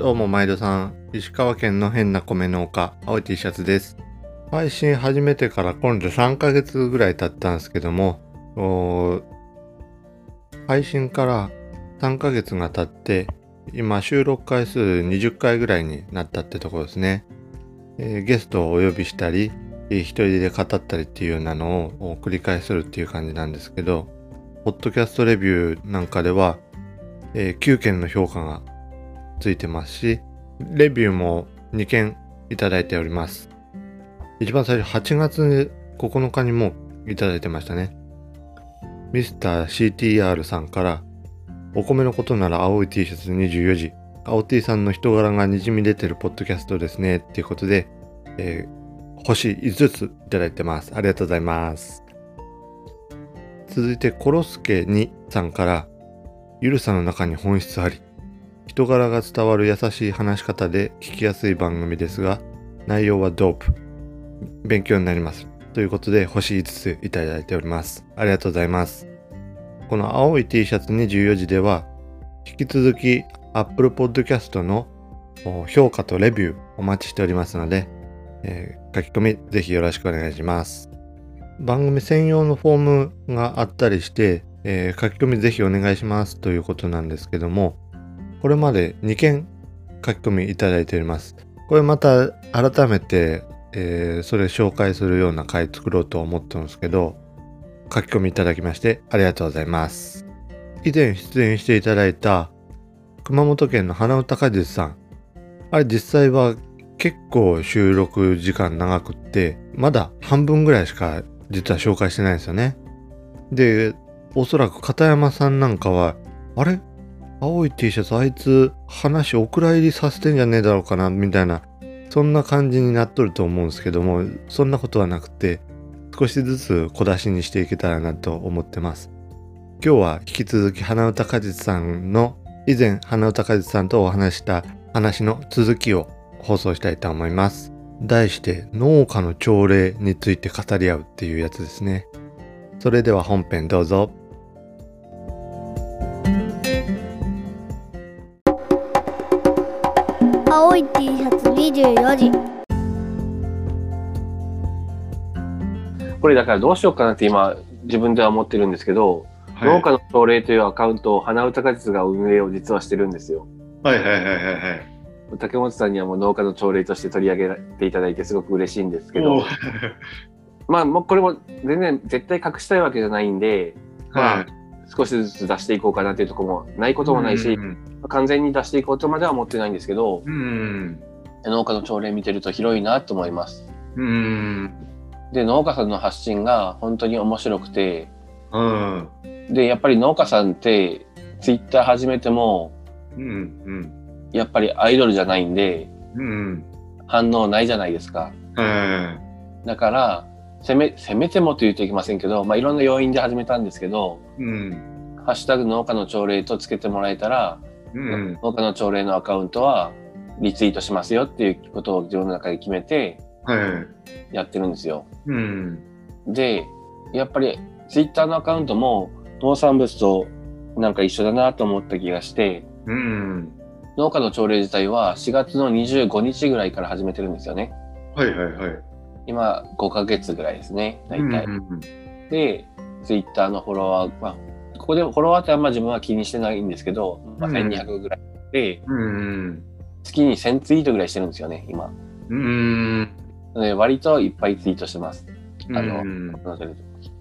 どうも毎度さん、石川県の変な米農家、青い T シャツです。配信始めてから今度3ヶ月ぐらい経ったんですけども、配信から3ヶ月が経って、今収録回数20回ぐらいになったってところですね。えー、ゲストをお呼びしたり、一人で語ったりっていうようなのを繰り返するっていう感じなんですけど、ポッドキャストレビューなんかでは、えー、9件の評価がついてますし、レビューも2件いただいております。一番最初8月9日にもいただいてましたね。ミスター CTR さんから、お米のことなら青い T シャツ24時、青 T さんの人柄がにじみ出てるポッドキャストですね、っていうことで、えー、星5ついただいてます。ありがとうございます。続いて、コロスケ2さんから、ゆるさの中に本質あり、人柄が伝わる優しい話し方で聞きやすい番組ですが、内容はドープ。勉強になります。ということで、星5ついただいております。ありがとうございます。この青い T シャツ24時では、引き続き Apple Podcast の評価とレビューお待ちしておりますので、えー、書き込みぜひよろしくお願いします。番組専用のフォームがあったりして、えー、書き込みぜひお願いしますということなんですけども、これまで2件書き込みいただいております。これまた改めて、えー、それ紹介するような回作ろうと思ってるんですけど、書き込みいただきましてありがとうございます。以前出演していただいた熊本県の花歌果実さん。あれ実際は結構収録時間長くって、まだ半分ぐらいしか実は紹介してないんですよね。で、おそらく片山さんなんかは、あれ青い T シャツあいつ話お蔵入りさせてんじゃねえだろうかなみたいなそんな感じになっとると思うんですけどもそんなことはなくて少しずつ小出しにしていけたらなと思ってます。今日は引き続き花歌果実さんの以前花歌果実さんとお話した話の続きを放送したいと思います。題して農家の朝礼について語り合うっていうやつですね。それでは本編どうぞ。24時これだからどうしようかなって今自分では思ってるんですけど、はい、農家の朝礼というアカウントを花歌果実が運営を実はしてるんですよ。はいはいはいはいはい。竹本さんにはもう農家の朝礼として取り上げていただいてすごく嬉しいんですけど、まあもうこれも全然絶対隠したいわけじゃないんで、まあ、少しずつ出していこうかなっていうところもないこともないし、うんうん完全に出していこうとまでは思ってないんですけど、うん、農家の朝礼見てると広いなと思います。うん、で農家さんの発信が本当に面白くて、うん、でやっぱり農家さんってツイッター始めても、うんうん、やっぱりアイドルじゃないんで、うん、反応ないじゃないですか。うん、だからせめせめてもと言うといけませんけど、まあ、いろんな要因で始めたんですけど、うん、ハッシュタグ農家の朝礼とつけてもらえたら、うん、農家の朝礼のアカウントはリツイートしますよっていうことを自分の中で決めてやってるんですよ。うん、でやっぱりツイッターのアカウントも農産物となんか一緒だなと思った気がして、うん、農家の朝礼自体は4月の25日ぐらいから始めてるんですよね。はいはいはい。今5ヶ月ぐらいですね大体。うんうんうん、でツイッターのフォロワー、まあ、ここでフォロワーってあんま自分は気にしてないんですけど、まあ、1200ぐらいで、うん、月に1000ツイートぐらいしてるんですよね、今。うん。で割といっぱいツイートしてます。あの、うん、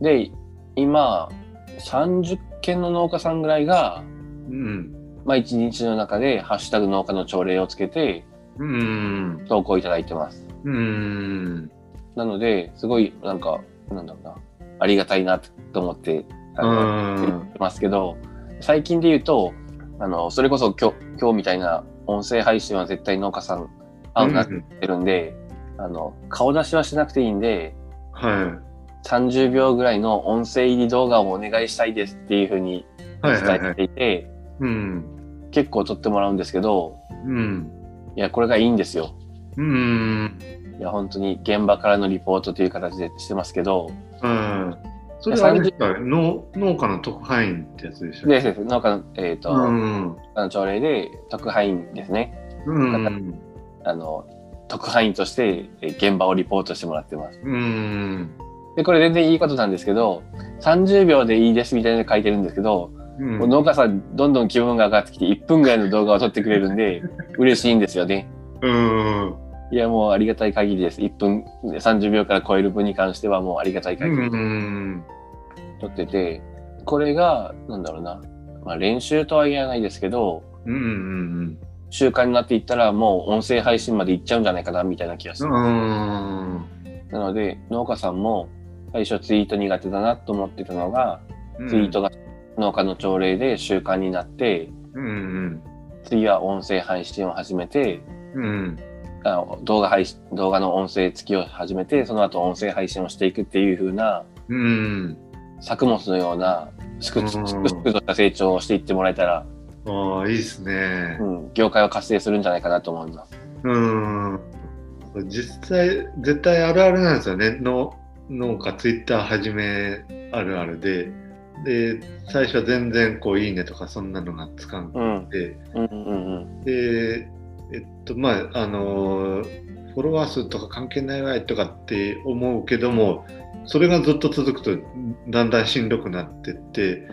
で、今、30件の農家さんぐらいが、うん、まあ一日の中でハッシュタグ農家の朝礼をつけて、うん、投稿いただいてます。うん、なので、すごいなんか、なんだろうな、ありがたいなと思ってあの言ってますけど、最近で言うと、あの、それこそ今日、今日みたいな音声配信は絶対農家さん合うなってるんで、うん、あの、顔出しはしなくていいんで、はい。30秒ぐらいの音声入り動画をお願いしたいですっていうふうに伝えていて、うん、結構撮ってもらうんですけど、うん、いや、これがいいんですよ。うん、いや、本当に現場からのリポートという形でしてますけど、うん、それは農農家の特派員ってやつでしょです農家の、えっ、ー、と、うん、の朝礼で特派員ですね。うん。あの、特派員としてえ現場をリポートしてもらってます。うん。で、これ全然いいことなんですけど、30秒でいいですみたいなの書いてるんですけど、もう農家さんどんどん気分が上がってきて1分ぐらいの動画を撮ってくれるんで、嬉しいんですよね。うん。いや、もうありがたい限りです。1分、30秒から超える分に関してはもうありがたい限りうん。撮ってて、これが、なんだろうな、まあ練習とは言えないですけど、うん。うん。習慣になっていったらもう音声配信までいっちゃうんじゃないかな、みたいな気がする。うん。なので、農家さんも最初ツイート苦手だなと思ってたのが、ツイートが農家の朝礼で習慣になって、うん。次は音声配信を始めて、うん。あ動画配信、動画の音声付きを始めて、その後音声配信をしていくっていう風なうん。作物のような、すくうんすくすくとした成長をしていってもらえたら、ああ、いいですねう。ん、業界は活性するんじゃないかなと思います。うん。実際、絶対あるあるなんですよね。の農家、ツイッター始めあるあるで。で、最初は全然こう、いいねとかそんなのがつかんうん、で、うん、うん、うん。で、えっと、まあ、あの、フォロワー数とか関係ないわいとかって思うけども、それがずっと続くとだんだんしんどくなってって、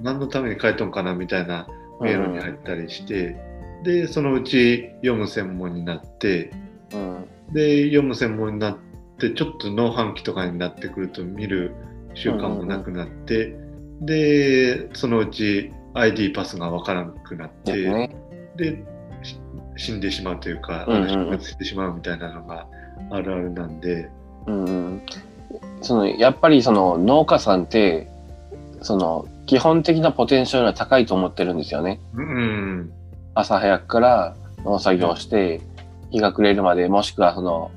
何のために書いとんかなみたいなメールに入ったりして、でそのうち読む専門になってうん。で読む専門になってちょっと農飯期とかになってくると見る習慣もなくなって、でそのうち ID パスがわからなくなって、で死んでしまうというか、うんうんしてしまうみたいなのがあるあるなんで。うんうん。その、やっぱりその農家さんって、その、基本的なポテンシャルが高いと思ってるんですよね。うん朝早くから農作業をして、日が暮れるまで、もしくはその、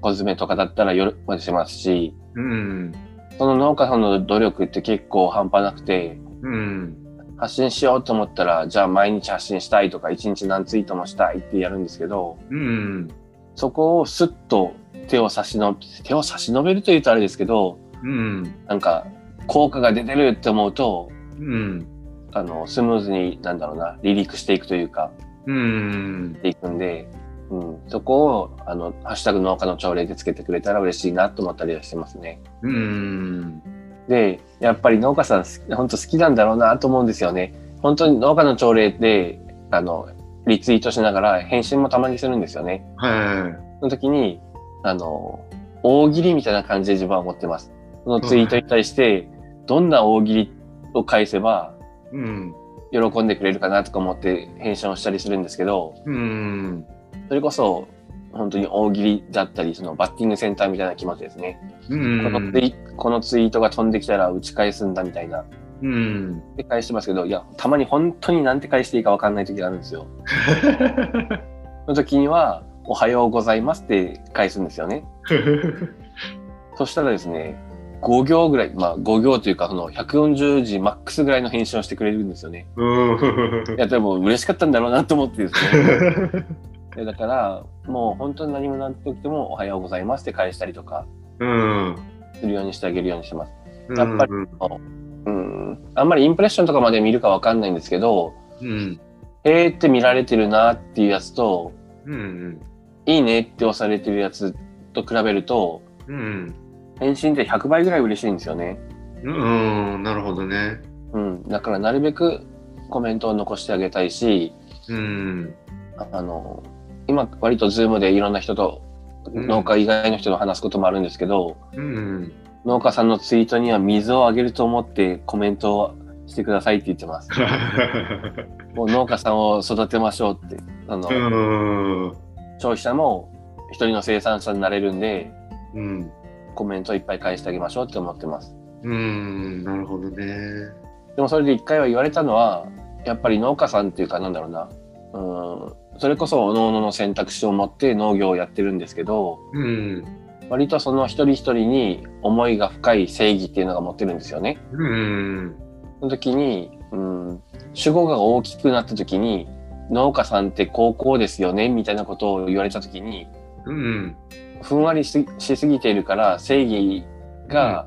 小詰めとかだったら夜までしますし、うんその農家さんの努力って結構半端なくて、うん発信しようと思ったら、じゃあ毎日発信したいとか、一日何ツイートもしたいってやるんですけど、うんそこをスッと手を差しの、手を差し伸べるというとあれですけど、うんなんか、効果が出てるって思うと、うんあの、スムーズに、なんだろうな、離陸していくというか、うんしていくんで、うん、そこを、あの、ハッシュタグ農家の朝礼でつけてくれたら嬉しいなと思ったりはしてますね。うんで、やっぱり農家さん、本当好きなんだろうなと思うんですよね。本当に農家の朝礼で、あの、リツイートしながら返信もたまにするんですよね。はその時に、あの、大喜利みたいな感じで自分は思ってます。そのツイートに対して、どんな大喜利を返せば、いうん喜んでくれるかなとか思って返信をしたりするんですけど、うんそれこそ、本当に大喜利だったり、そのバッティングセンターみたいな気持ちですね。うんこのツイこのツイートが飛んできたら打ち返すんだみたいな。うんで返してますけど、いや、たまに本当になんて返していいかわかんない時があるんですよ。その時には、おはようございますって返すんですよね。そしたらですね、5行ぐらい、まあ5行というか、その140字マックスぐらいの返信をしてくれるんですよね。うんいや、でも嬉しかったんだろうなと思ってですね。でだから、もう本当に何もなってきても、おはようございますって返したりとか、うんするようにしてあげるようにしてます。うんやっぱりうん。あんまりインプレッションとかまで見るかわかんないんですけど、うんへーって見られてるなっていうやつと、うんいいねって押されてるやつと比べると、うん返信って100倍ぐらい嬉しいんですよね。うんなるほどねうん。だからなるべくコメントを残してあげたいし、うんああの、今割とズームでいろんな人と、うん農家以外の人と話すこともあるんですけど、うん農家さんのツイートには水をあげると思ってコメントをしてくださいって言ってます。もう農家さんを育てましょうって。あの、うん消費者も一人の生産者になれるんで、うんコメントいっぱい返してあげましょうって思ってます。うんなるほどねでもそれで一回は言われたのは、やっぱり農家さんっていうかなんだろうな。うん、それこそ各々の選択肢を持って農業をやってるんですけど、うん。割とその一人一人に思いが深い正義っていうのが持ってるんですよね。うん。その時に、うん、主語が大きくなった時に、農家さんって高校ですよねみたいなことを言われた時に、うん。ふんわりししすぎているから正義が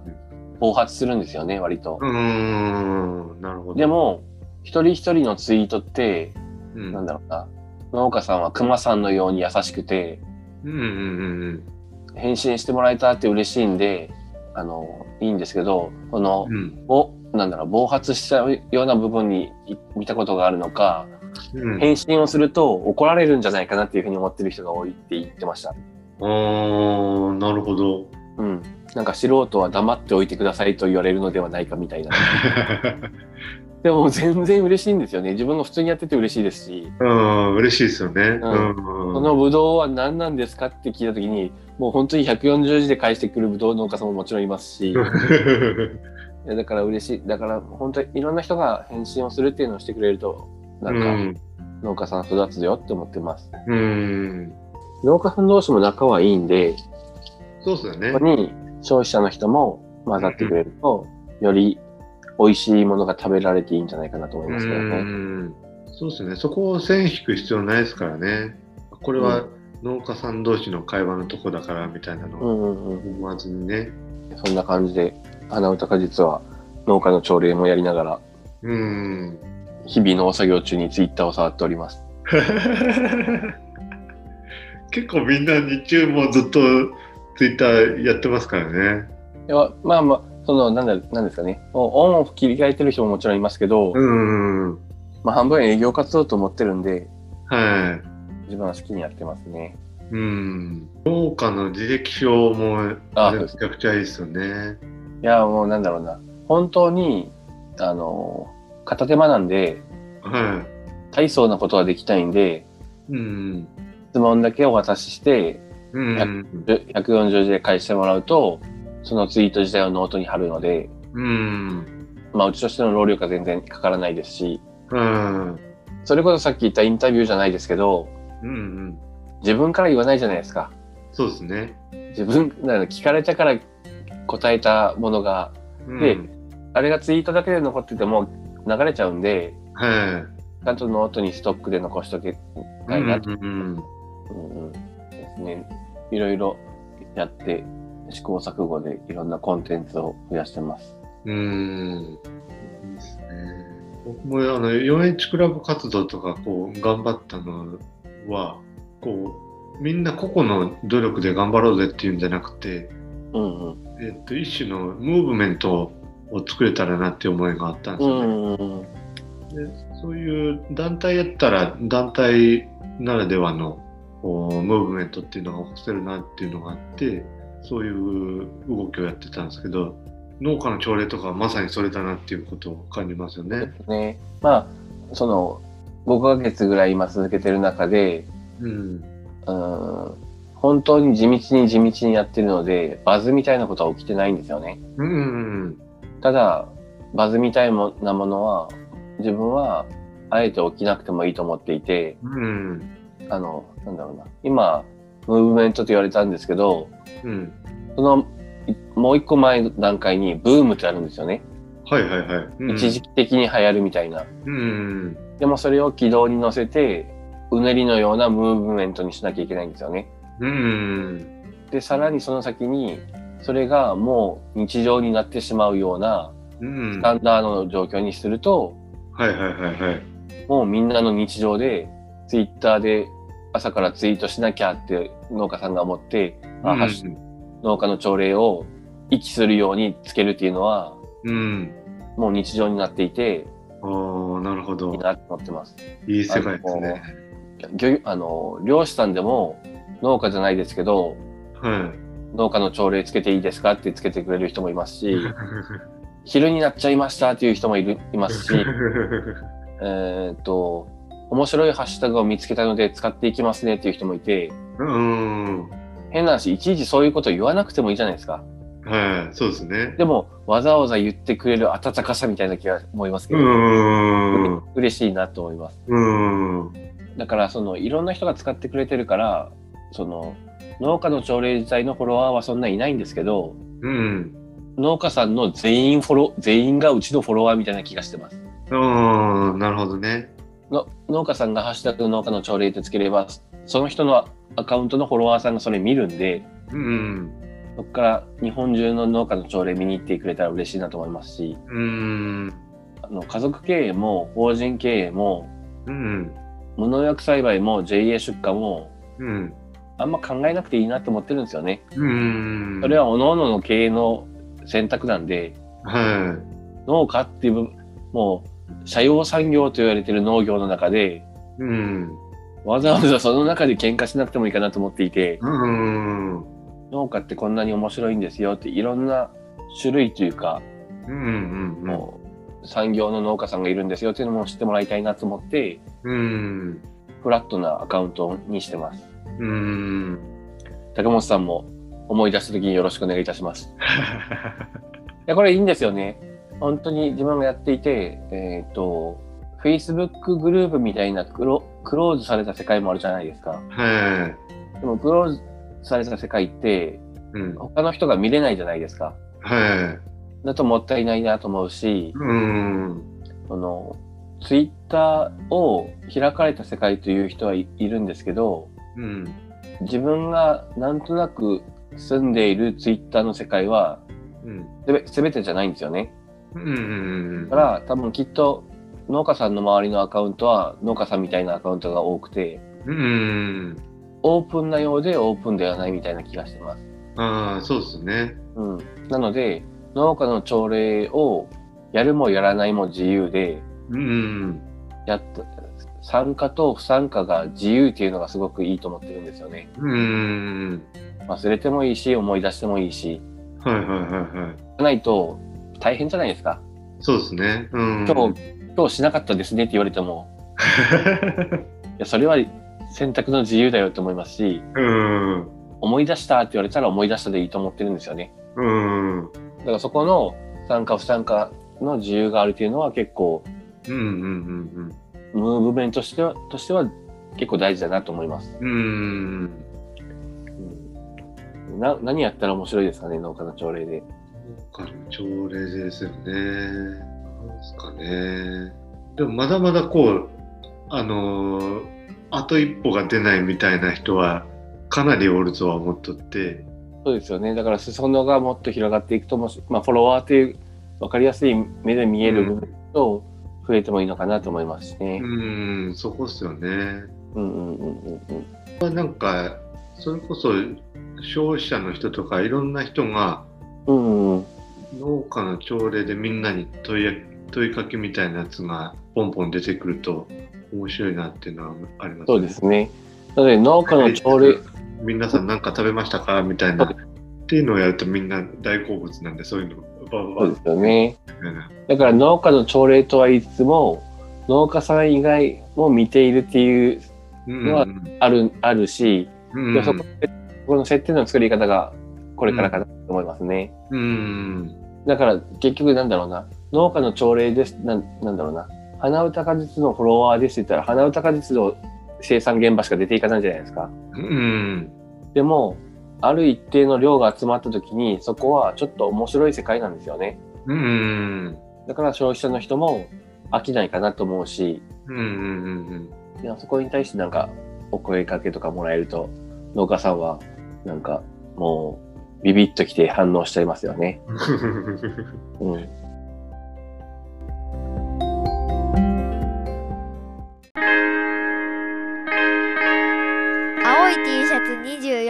暴発するんですよね、割と。うん。なるほど。でも、一人一人のツイートって、うん。なんだろうな、農家さんは熊さんのように優しくて、うんうんうん返信してもらえたって嬉しいんで、あの、いいんですけど、この、うん。お、なんだろう、暴発しちゃうような部分にい見たことがあるのか、うん。返信をすると怒られるんじゃないかなっていうふうに思ってる人が多いって言ってました。ああ、なるほど。うん。なんか素人は黙っておいてくださいと言われるのではないかみたいな。でも全然嬉しいんですよね。自分が普通にやってて嬉しいですし、うん、嬉しいですよね。うこのブドウは何なんですかって聞いたときに、もう本当に140字で返してくるブドウ農家さんももちろんいますし、いやだから嬉しい。だから本当にいろんな人が返信をするっていうのをしてくれると、なうんか農家さん育つよって思ってます。ん。うん。農家さん同士も仲はいいんで、そうですよねここ。に消費者の人も混ざってくれると、より美味しいものが食べられていいんじゃないかなと思いますけどうね。ん。そうですね。そこを線引く必要ないですからね。これは農家さん同士の会話のとこだからみたいなのを。思わずにね。そんな感じで、花歌果実は農家の朝礼もやりながら、うん。日々農作業中にツイッターを触っております。結構みんな日中もずっとツイッターやってますからね。いやまあまあ、その、なんだ、なんですかね。オンオフ切り替えてる人ももちろんいますけど、うん。まあ半分営業活動と思ってるんで、は自分は好きにやってますね。い。うん。農家の履歴書もあめちゃくちゃいいですよね。いや、もうなんだろうな。本当に、あの、片手間なんで、は大層なことはできたいんで、い。うん。質問だけお渡しして、うん。140字で返してもらうと、そのツイート自体をノートに貼るので、うん。まあ、うちとしての労力は全然かからないですし、うん。それこそさっき言ったインタビューじゃないですけど、うん。自分から言わないじゃないですか。そうですね。自分、なんか聞かれたから答えたものが、うんであれがツイートだけで残ってても流れちゃうんで、はちゃんとノートにストックで残しときたいなと、うん。うんうんですね。いろいろやって、試行錯誤でいろんなコンテンツを増やしてます。うん。いいですね。僕もあの 4H クラブ活動とかこう頑張ったのは、こう、みんな個々の努力で頑張ろうぜっていうんじゃなくて、うんうん。えっと、一種のムーブメントを作れたらなっていう思いがあったんですうよね。んうんうん。でそういう団体やったら団体ならではのこうムーブメントっていうのが起こせるなっていうのがあってそういう動きをやってたんですけど農家の朝礼とかはまさにそれだなっていうことを感じますよね。ね。まあ、その、5ヶ月ぐらい今続けてる中で、うん、うん、本当に地道に地道にやってるので、バズみたいなことは起きてないんですよね。うんうんただ、バズみたいもなものは、自分は、あえて起きなくてもいいと思っていて、うんあの、なんだろうな。今、ムーブメントと言われたんですけど、うんその、いもう一個前の段階にブームってあるんですよね。はいはいはい。うん一時的に流行るみたいな。うんでもそれを軌道に乗せて、うねりのようなムーブメントにしなきゃいけないんですよね。うんで、さらにその先に、それがもう日常になってしまうようなうんスタンダードの状況にすると、はいはいはいはい。もうみんなの日常で、ツイッターで朝からツイートしなきゃって農家さんが思って、あハッシュ農家の朝礼を息するようにつけるっていうのは、うん。もう日常になっていて、ああ、なるほどいい。なと思ってます。いい世界ですね。漁あの、漁師さんでも農家じゃないですけど、は農家の朝礼つけていいですかってつけてくれる人もいますし、い。昼になっちゃいましたっていう人もいるいますし、えーっと、面白いハッシュタグを見つけたので使っていきますねっていう人もいて、うん。変な話、いちいちそういうこと言わなくてもいいじゃないですか。はい、そうですね。でも、わざわざ言ってくれる温かさみたいな気が思いますけうど、ん。嬉しいなと思います。うん。だから、その、いろんな人が使ってくれてるから、その、農家の朝礼自体のフォロワーはそんないないんですけど、うん。農家さんの全員フォロー、全員がうちのフォロワーみたいな気がしてます。ああ、なるほどね。の農家さんがハッシュタグ農家の朝礼ってつければ、その人のアカウントのフォロワーさんがそれ見るんで、うん。そこから日本中の農家の朝礼見に行ってくれたら嬉しいなと思いますし、うん。あの家族経営も法人経営も、うん。無農薬栽培も JA 出荷もうん。あんま考えなくていいなと思ってるんですよね。うん。それは各々の経営の選択なんで、は農家っていうもう、社用産業と言われてる農業の中で、い。うん。わざわざその中で喧嘩しなくてもいいかなと思っていて、うん。農家ってこんなに面白いんですよっていろんな種類というか、うん。うん。もう産業の農家さんがいるんですよっていうのも知ってもらいたいなと思って、うん。フラットなアカウントにしてます。うん。高本さんも思い出した時によろしくお願いいたします。いや、これいいんですよね。本当に自分がやっていて、えっ、と、Facebook グループみたいなクロクローズされた世界もあるじゃないですか。はでもクローズされた世界って、い。うん。他の人が見れないじゃないですか。はい。だともったいないなと思うし、うん。その、ツイッターを開かれた世界という人はい、いるんですけど、うん。自分がなんとなく住んでいるツイッターの世界は、うん。すべすべてじゃないんですよね。うん。だから多分きっと農家さんの周りのアカウントは農家さんみたいなアカウントが多くて、うん。オープンなようでオープンではないみたいな気がしてます。ああ、そうですね。うん。なので、農家の朝礼をやるもやらないも自由で、うん。やった、参加と不参加が自由っていうのがすごくいいと思ってるんですよね。うん。忘れてもいいし、思い出してもいいし、はいはいはいはい。ないと大変じゃないですか。そうですね。うん。今日、今日しなかったですねって言われても、いや、それは選択の自由だよと思いますし、うん。思い出したって言われたら思い出したでいいと思ってるんですよね。うん。だからそこの参加不参加の自由があるというのは結構、うんうんムーブメントとしては、としては結構大事だなと思います。うんうん。うん、な何やったら面白いですかね、農家の朝礼で。農家の朝礼ですよね。なんですかね。でもまだまだこう、あのーあと一歩が出ないみたいな人はかなりおるとは思っとって。そうですよね。だから裾野がもっと広がっていくともし、まあフォロワーという分かりやすい目で見える部分と増えてもいいのかなと思いますしね。うん、そこっすよね。うんうんうんうんうん。まあなんか、それこそ消費者の人とかいろんな人がうんうんうん。農家の朝礼でみんなに問いや問いかけみたいなやつがポンポン出てくると面白いなっていうのはありますそうですね。なので農家の朝礼、皆さん何か食べましたかみたいな。っていうのをやるとみんな大好物なんでそういうのバババそうですよね。ッだから農家の朝礼とは言いつつも、農家さん以外も見ているっていううんのはある、あるし、うんでそここの設定の作り方がこれからかなと思いますね。うんだから結局なんだろうな、農家の朝礼です、なんなんだろうな、花歌果実のフォロワーですって言ったら、花歌果実の生産現場しか出ていかないじゃないですか。うん。でも、ある一定の量が集まった時に、そこはちょっと面白い世界なんですよね。うん。だから消費者の人も飽きないかなと思うし、うんうんうんいやそこに対してなんかお声かけとかもらえると、農家さんはなんかもうビビッときて反応しちゃいますよね。うん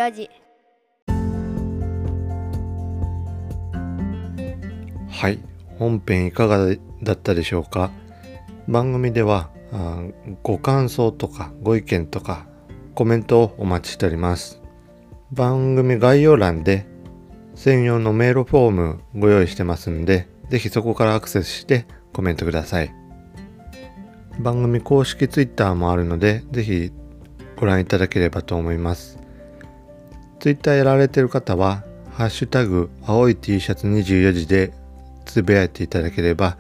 24時はい。本編いかがだったでしょうか？番組ではあご感想とかご意見とかコメントをお待ちしております。番組概要欄で専用のメールフォームご用意してますんでぜひそこからアクセスしてコメントください。番組公式 Twitter もあるのでぜひご覧いただければと思います。Twitter やられてる方は、ハッシュタグ、青い T シャツ24時でつぶやいていただければ、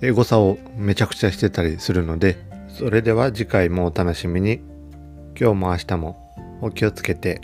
エゴサをめちゃくちゃしてたりするので、それでは次回もお楽しみに。今日も明日もお気をつけて。